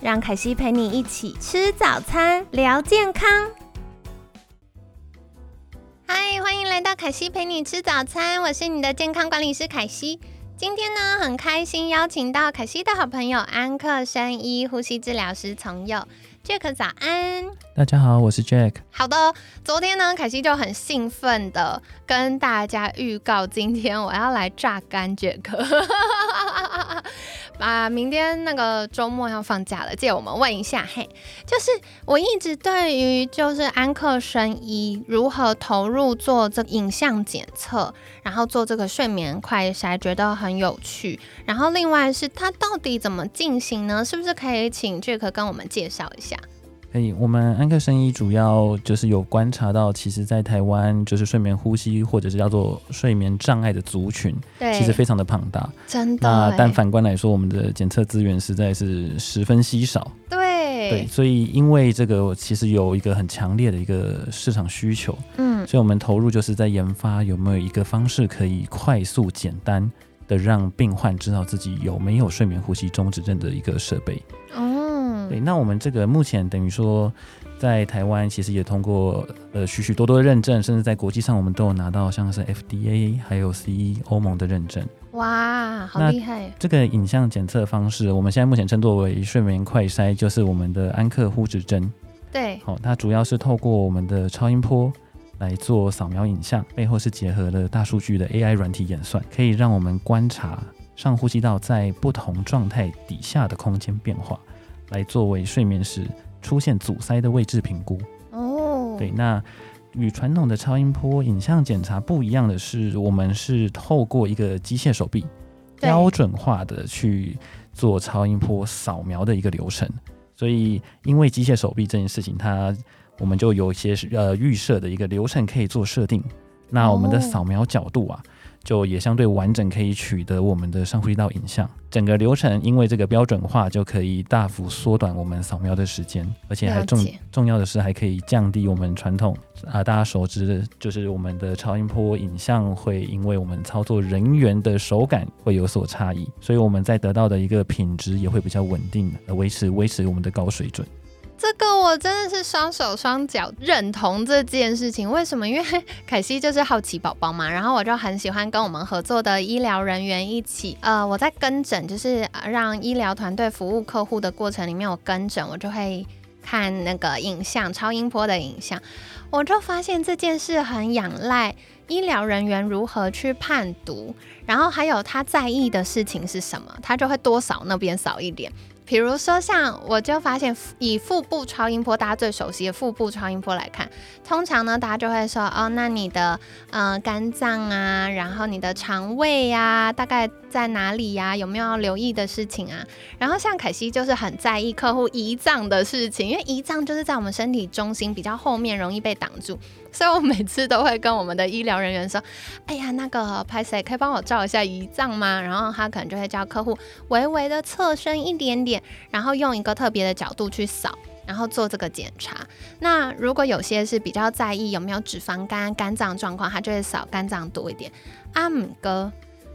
让凯西陪你一起吃早餐，聊健康。嗨，欢迎来到凯西陪你吃早餐，我是你的健康管理师凯西。今天呢，很开心邀请到凯西的好朋友安克生医呼吸治疗师从佑。Jack 早安，大家好，我是 Jack。好的，昨天呢，凯西就很兴奋的跟大家预告，今天我要来榨干 Jack。啊，明天那个周末要放假了，借我们问一下，嘿，就是我一直对于就是安克生医如何投入做这影像检测，然后做这个睡眠快筛，觉得很有趣。然后另外是它到底怎么进行呢？是不是可以请杰克跟我们介绍一下？我们安克生医主要就是有观察到，其实，在台湾就是睡眠呼吸或者是叫做睡眠障碍的族群，对，其实非常的庞大，真的。那但反观来说，我们的检测资源实在是十分稀少，对，对。所以因为这个，其实有一个很强烈的一个市场需求，嗯，所以我们投入就是在研发有没有一个方式可以快速简单的让病患知道自己有没有睡眠呼吸中止症的一个设备，哦。对，那我们这个目前等于说，在台湾其实也通过呃许许多多的认证，甚至在国际上我们都有拿到像是 FDA 还有 CE 欧盟的认证。哇，好厉害！这个影像检测方式，我们现在目前称作为睡眠快筛，就是我们的安克呼指针。对，好，它主要是透过我们的超音波来做扫描影像，背后是结合了大数据的 AI 软体演算，可以让我们观察上呼吸道在不同状态底下的空间变化。来作为睡眠时出现阻塞的位置评估。哦，对，那与传统的超音波影像检查不一样的是，我们是透过一个机械手臂标准化的去做超音波扫描的一个流程，所以因为机械手臂这件事情，它我们就有一些呃预设的一个流程可以做设定，那我们的扫描角度啊。就也相对完整，可以取得我们的上呼吸道影像。整个流程因为这个标准化，就可以大幅缩短我们扫描的时间，而且还重重要的是还可以降低我们传统啊大家熟知的，就是我们的超音波影像会因为我们操作人员的手感会有所差异，所以我们在得到的一个品质也会比较稳定，维持维持我们的高水准。这个我真的是双手双脚认同这件事情。为什么？因为 凯西就是好奇宝宝嘛，然后我就很喜欢跟我们合作的医疗人员一起，呃，我在跟诊，就是让医疗团队服务客户的过程里面，我跟诊，我就会看那个影像，超音波的影像，我就发现这件事很仰赖医疗人员如何去判读，然后还有他在意的事情是什么，他就会多扫那边扫一点。比如说，像我就发现，以腹部超音波，大家最熟悉的腹部超音波来看，通常呢，大家就会说，哦，那你的呃肝脏啊，然后你的肠胃呀，大概在哪里呀？有没有要留意的事情啊？然后像凯西就是很在意客户胰脏的事情，因为胰脏就是在我们身体中心比较后面，容易被挡住。所以我每次都会跟我们的医疗人员说：“哎呀，那个拍谁可以帮我照一下胰脏吗？”然后他可能就会叫客户微微的侧身一点点，然后用一个特别的角度去扫，然后做这个检查。那如果有些是比较在意有没有脂肪肝、肝脏状况，他就会扫肝脏多一点。阿姆哥，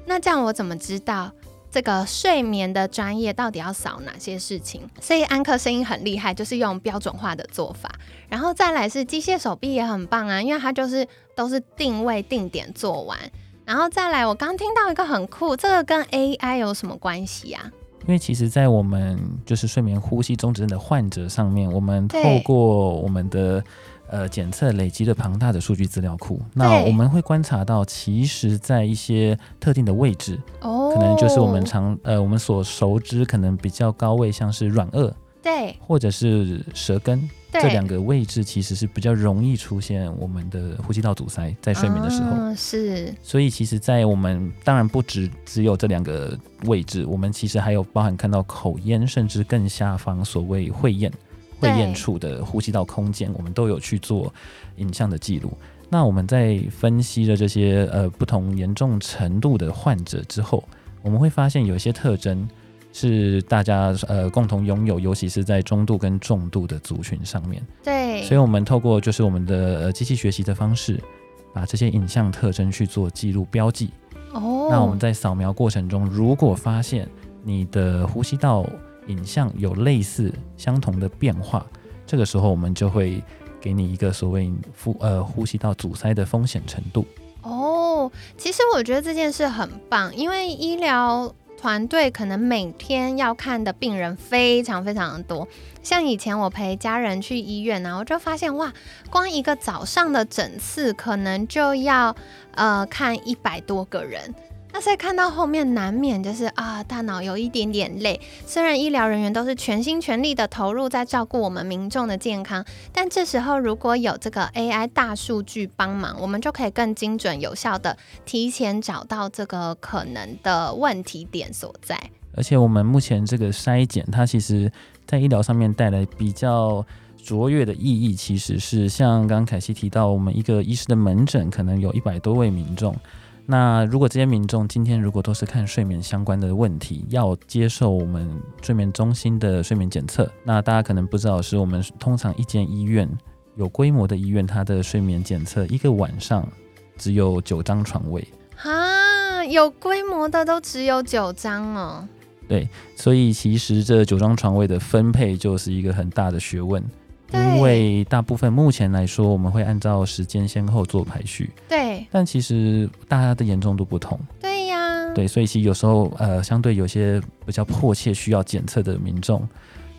那这样我怎么知道？这个睡眠的专业到底要扫哪些事情？所以安克声音很厉害，就是用标准化的做法。然后再来是机械手臂也很棒啊，因为它就是都是定位定点做完。然后再来，我刚听到一个很酷，这个跟 AI 有什么关系啊？因为其实，在我们就是睡眠呼吸中止症的患者上面，我们透过我们的。呃，检测累积的庞大的数据资料库，那我们会观察到，其实，在一些特定的位置，哦，可能就是我们常呃我们所熟知可能比较高位，像是软腭，对，或者是舌根，这两个位置其实是比较容易出现我们的呼吸道阻塞，在睡眠的时候。嗯，是。所以其实，在我们当然不只只有这两个位置，我们其实还有包含看到口咽，甚至更下方所谓会咽、会咽处的呼吸道空间，我们都有去做影像的记录。那我们在分析了这些呃不同严重程度的患者之后，我们会发现有一些特征是大家呃共同拥有，尤其是在中度跟重度的族群上面。对，所以我们透过就是我们的呃机器学习的方式，把这些影像特征去做记录标记。哦，那我们在扫描过程中，如果发现你的呼吸道影像有类似相同的变化，这个时候我们就会。给你一个所谓呼呃呼吸道阻塞的风险程度哦，其实我觉得这件事很棒，因为医疗团队可能每天要看的病人非常非常的多，像以前我陪家人去医院呢，我就发现哇，光一个早上的诊次可能就要呃看一百多个人。那在看到后面难免就是啊，大脑有一点点累。虽然医疗人员都是全心全力的投入在照顾我们民众的健康，但这时候如果有这个 AI 大数据帮忙，我们就可以更精准有效的提前找到这个可能的问题点所在。而且我们目前这个筛检，它其实在医疗上面带来比较卓越的意义，其实是像刚刚凯西提到，我们一个医师的门诊可能有一百多位民众。那如果这些民众今天如果都是看睡眠相关的问题，要接受我们睡眠中心的睡眠检测，那大家可能不知道是我们通常一间医院有规模的医院，它的睡眠检测一个晚上只有九张床位啊，有规模的都只有九张哦。对，所以其实这九张床位的分配就是一个很大的学问。因为大部分目前来说，我们会按照时间先后做排序。对。但其实大家的严重度不同。对呀。对，所以其实有时候呃，相对有些比较迫切需要检测的民众，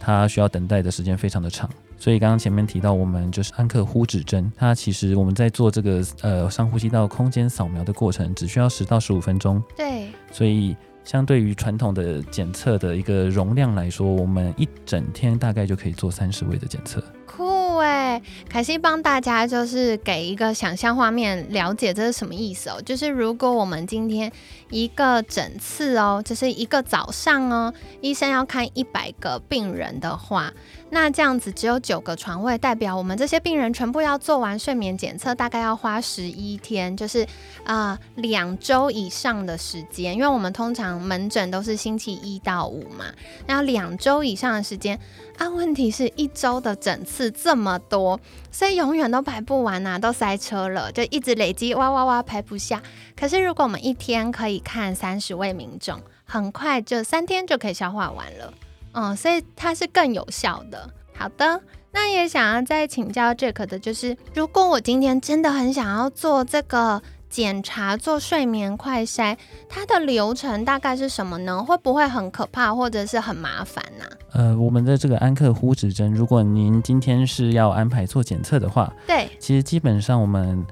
他需要等待的时间非常的长。所以刚刚前面提到，我们就是安克呼指针，它其实我们在做这个呃上呼吸道空间扫描的过程，只需要十到十五分钟。对。所以相对于传统的检测的一个容量来说，我们一整天大概就可以做三十位的检测。酷诶，凯西帮大家就是给一个想象画面，了解这是什么意思哦。就是如果我们今天一个整次哦，就是一个早上哦，医生要看一百个病人的话。那这样子只有九个床位，代表我们这些病人全部要做完睡眠检测，大概要花十一天，就是啊两周以上的时间。因为我们通常门诊都是星期一到五嘛，然后两周以上的时间啊。问题是一周的诊次这么多，所以永远都排不完呐，都塞车了，就一直累积，哇哇哇排不下。可是如果我们一天可以看三十位民众，很快就三天就可以消化完了。嗯，所以它是更有效的。好的，那也想要再请教 Jack 的，就是如果我今天真的很想要做这个检查，做睡眠快筛，它的流程大概是什么呢？会不会很可怕，或者是很麻烦呢？呃，我们的这个安克呼指针，如果您今天是要安排做检测的话，对，其实基本上我们。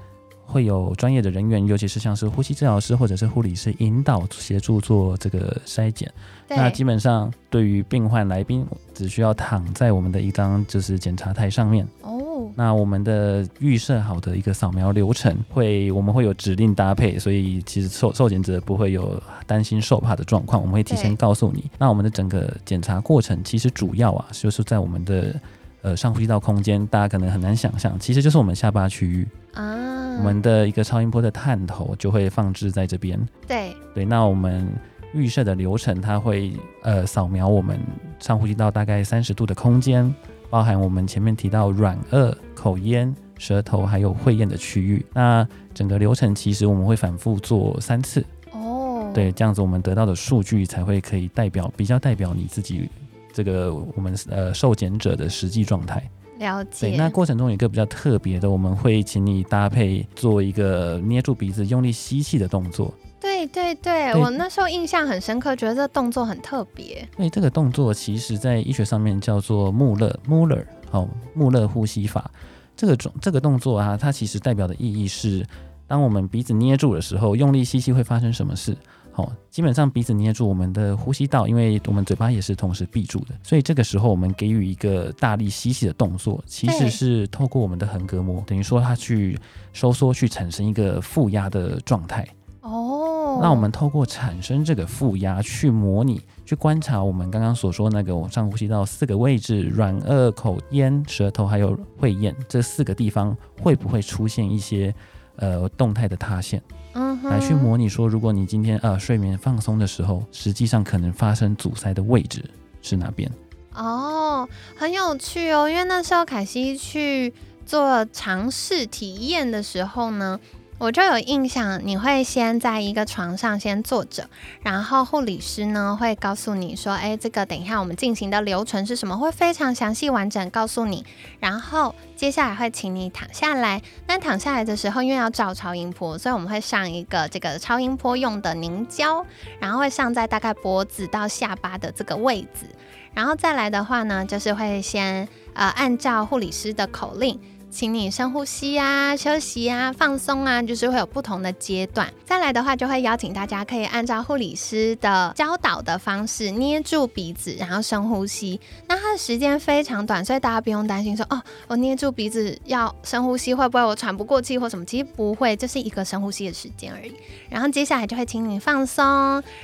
会有专业的人员，尤其是像是呼吸治疗师或者是护理师引导协助做这个筛检。那基本上对于病患来宾，只需要躺在我们的一张就是检查台上面。哦。那我们的预设好的一个扫描流程，会我们会有指令搭配，所以其实受受检者不会有担心受怕的状况。我们会提前告诉你。那我们的整个检查过程，其实主要啊，就是在我们的呃上呼吸道空间，大家可能很难想象，其实就是我们下巴区域啊。我们的一个超音波的探头就会放置在这边。对对，那我们预设的流程，它会呃扫描我们上呼吸道大概三十度的空间，包含我们前面提到软腭、口咽、舌头还有会咽的区域。那整个流程其实我们会反复做三次。哦。对，这样子我们得到的数据才会可以代表比较代表你自己这个我们呃受检者的实际状态。了解。对，那过程中有一个比较特别的，我们会请你搭配做一个捏住鼻子、用力吸气的动作。对对对，我那时候印象很深刻，觉得这动作很特别。对，这个动作其实在医学上面叫做穆勒穆勒，好，穆勒呼吸法。这个动这个动作啊，它其实代表的意义是，当我们鼻子捏住的时候，用力吸气会发生什么事？好，基本上鼻子捏住我们的呼吸道，因为我们嘴巴也是同时闭住的，所以这个时候我们给予一个大力吸气的动作，其实是透过我们的横膈膜，等于说它去收缩，去产生一个负压的状态。哦，那我们透过产生这个负压去模拟，去观察我们刚刚所说那个上呼吸道四个位置，软腭、口咽、舌头还有会咽这四个地方会不会出现一些呃动态的塌陷？嗯，来去模拟说，如果你今天呃睡眠放松的时候，实际上可能发生阻塞的位置是哪边？哦，很有趣哦，因为那时候凯西去做尝试体验的时候呢。我就有印象，你会先在一个床上先坐着，然后护理师呢会告诉你说，哎，这个等一下我们进行的流程是什么，会非常详细完整告诉你。然后接下来会请你躺下来，那躺下来的时候，因为要照超音波，所以我们会上一个这个超音波用的凝胶，然后会上在大概脖子到下巴的这个位置。然后再来的话呢，就是会先呃按照护理师的口令。请你深呼吸啊，休息啊，放松啊，就是会有不同的阶段。再来的话，就会邀请大家可以按照护理师的教导的方式捏住鼻子，然后深呼吸。那它的时间非常短，所以大家不用担心说哦，我捏住鼻子要深呼吸会不会我喘不过气或什么？其实不会，就是一个深呼吸的时间而已。然后接下来就会请你放松，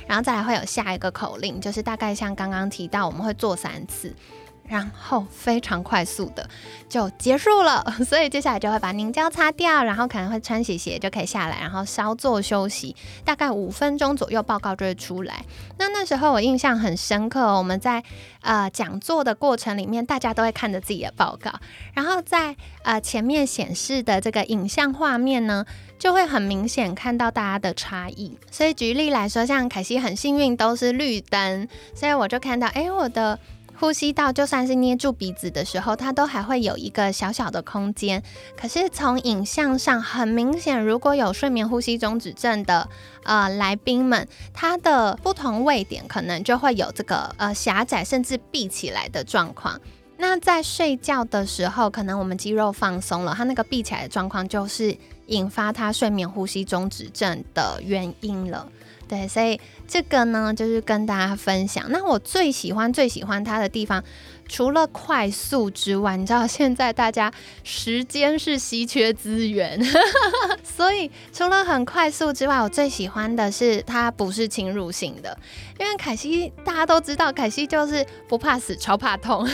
然后再来会有下一个口令，就是大概像刚刚提到，我们会做三次。然后非常快速的就结束了，所以接下来就会把凝胶擦掉，然后可能会穿洗鞋就可以下来，然后稍作休息，大概五分钟左右，报告就会出来。那那时候我印象很深刻，我们在呃讲座的过程里面，大家都会看着自己的报告，然后在呃前面显示的这个影像画面呢，就会很明显看到大家的差异。所以举例来说，像凯西很幸运都是绿灯，所以我就看到，哎，我的。呼吸道就算是捏住鼻子的时候，它都还会有一个小小的空间。可是从影像上很明显，如果有睡眠呼吸中止症的呃来宾们，他的不同位点可能就会有这个呃狭窄甚至闭起来的状况。那在睡觉的时候，可能我们肌肉放松了，它那个闭起来的状况就是引发他睡眠呼吸中止症的原因了。对，所以这个呢，就是跟大家分享。那我最喜欢、最喜欢它的地方，除了快速之外，你知道现在大家时间是稀缺资源，所以除了很快速之外，我最喜欢的是它不是侵入性的。因为凯西大家都知道，凯西就是不怕死，超怕痛，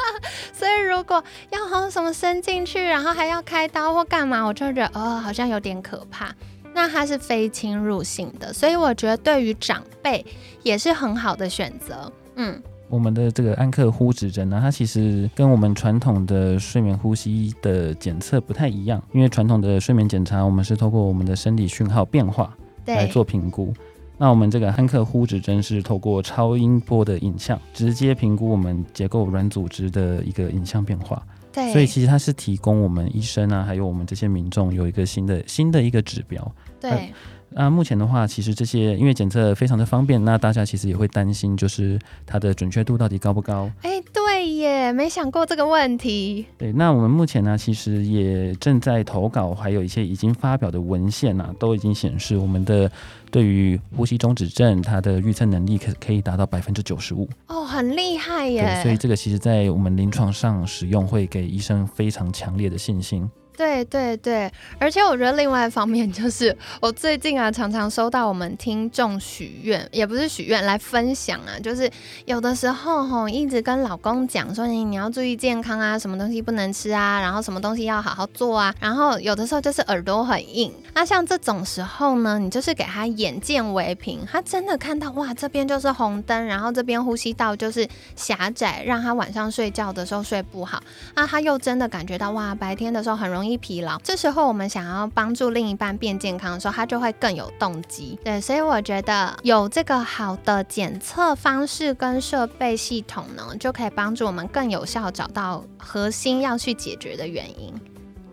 所以如果要从什么伸进去，然后还要开刀或干嘛，我就觉得哦，好像有点可怕。那它是非侵入性的，所以我觉得对于长辈也是很好的选择。嗯，我们的这个安克呼指针呢，它其实跟我们传统的睡眠呼吸的检测不太一样，因为传统的睡眠检查，我们是透过我们的生理讯号变化来做评估。那我们这个安克呼指针是透过超音波的影像，直接评估我们结构软组织的一个影像变化。对，所以其实它是提供我们医生啊，还有我们这些民众有一个新的新的一个指标。对，那目前的话，其实这些因为检测非常的方便，那大家其实也会担心，就是它的准确度到底高不高？哎，对耶，没想过这个问题。对，那我们目前呢，其实也正在投稿，还有一些已经发表的文献啊，都已经显示我们的。对于呼吸中止症，它的预测能力可可以达到百分之九十五哦，很厉害耶！对所以这个其实在我们临床上使用，会给医生非常强烈的信心。对对对，而且我觉得另外一方面就是，我最近啊常常收到我们听众许愿，也不是许愿来分享啊，就是有的时候吼一直跟老公讲说你你要注意健康啊，什么东西不能吃啊，然后什么东西要好好做啊，然后有的时候就是耳朵很硬，那像这种时候呢，你就是给他眼见为凭，他真的看到哇这边就是红灯，然后这边呼吸道就是狭窄，让他晚上睡觉的时候睡不好，那他又真的感觉到哇白天的时候很容易。易疲劳，这时候我们想要帮助另一半变健康的时候，他就会更有动机。对，所以我觉得有这个好的检测方式跟设备系统呢，就可以帮助我们更有效找到核心要去解决的原因。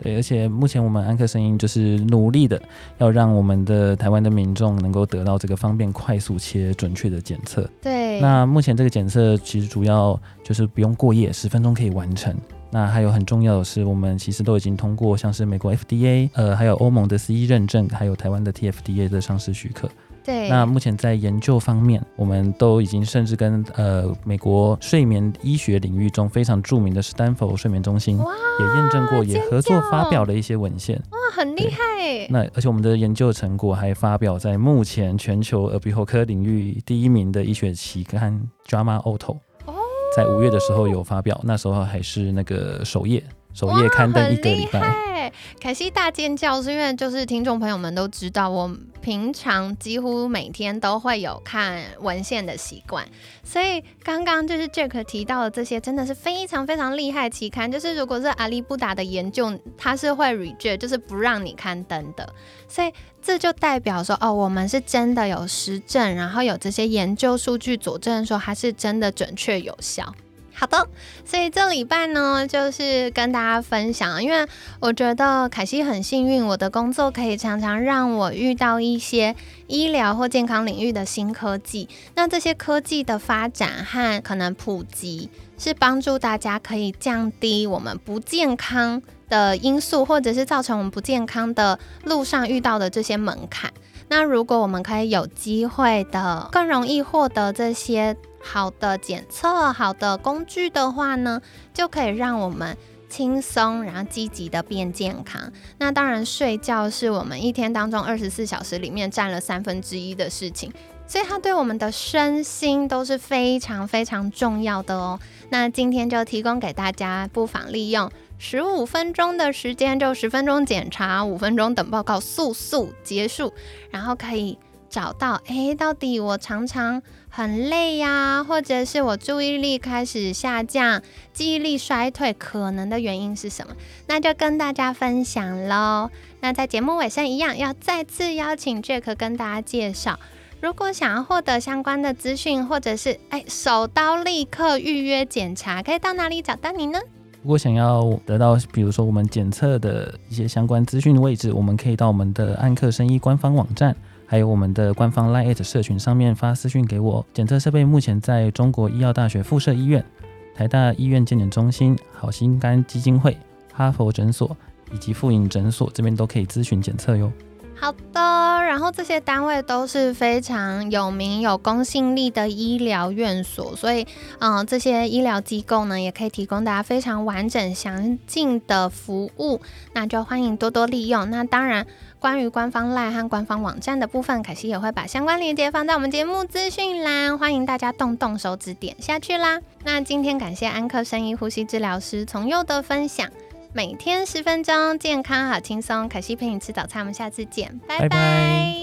对，而且目前我们安克声音就是努力的要让我们的台湾的民众能够得到这个方便、快速且准确的检测。对，那目前这个检测其实主要就是不用过夜，十分钟可以完成。那还有很重要的是，我们其实都已经通过像是美国 FDA，呃，还有欧盟的 CE 认证，还有台湾的 TFDA 的上市许可。对，那目前在研究方面，我们都已经甚至跟呃美国睡眠医学领域中非常著名的 Stanford 睡眠中心也验证过，也合作叫发表了一些文献。哇，很厉害耶，那而且我们的研究成果还发表在目前全球耳鼻喉科领域第一名的医学期刊《JAMA Auto》。哦在五月的时候有发表，那时候还是那个首页，首页刊登一个礼拜。凯西大尖叫是因为就是听众朋友们都知道，我平常几乎每天都会有看文献的习惯，所以刚刚就是 Jack 提到的这些，真的是非常非常厉害期刊。就是如果是阿利布达的研究，它是会 reject，就是不让你刊登的，所以这就代表说，哦，我们是真的有实证，然后有这些研究数据佐证说它是真的准确有效。好的，所以这礼拜呢，就是跟大家分享，因为我觉得凯西很幸运，我的工作可以常常让我遇到一些医疗或健康领域的新科技。那这些科技的发展和可能普及，是帮助大家可以降低我们不健康的因素，或者是造成我们不健康的路上遇到的这些门槛。那如果我们可以有机会的更容易获得这些好的检测、好的工具的话呢，就可以让我们轻松，然后积极的变健康。那当然，睡觉是我们一天当中二十四小时里面占了三分之一的事情，所以它对我们的身心都是非常非常重要的哦。那今天就提供给大家，不妨利用十五分钟的时间，就十分钟检查，五分钟等报告，速速结束，然后可以找到，诶，到底我常常很累呀、或者是我注意力开始下降，记忆力衰退，可能的原因是什么？那就跟大家分享喽。那在节目尾声一样，要再次邀请 Jack 跟大家介绍。如果想要获得相关的资讯，或者是哎手刀立刻预约检查，可以到哪里找到你呢？如果想要得到，比如说我们检测的一些相关资讯的位置，我们可以到我们的安克生医官方网站，还有我们的官方 Line 社群上面发私讯给我。检测设备目前在中国医药大学附设医院、台大医院健检中心、好心肝基金会、哈佛诊所以及妇婴诊所这边都可以咨询检测哟。好的，然后这些单位都是非常有名、有公信力的医疗院所，所以，嗯、这些医疗机构呢，也可以提供大家非常完整、详尽的服务，那就欢迎多多利用。那当然，关于官方赖和官方网站的部分，凯西也会把相关链接放在我们节目资讯栏，欢迎大家动动手指点下去啦。那今天感谢安科生医呼吸治疗师从佑的分享。每天十分钟，健康好轻松。可惜陪你吃早餐，我们下次见，拜拜拜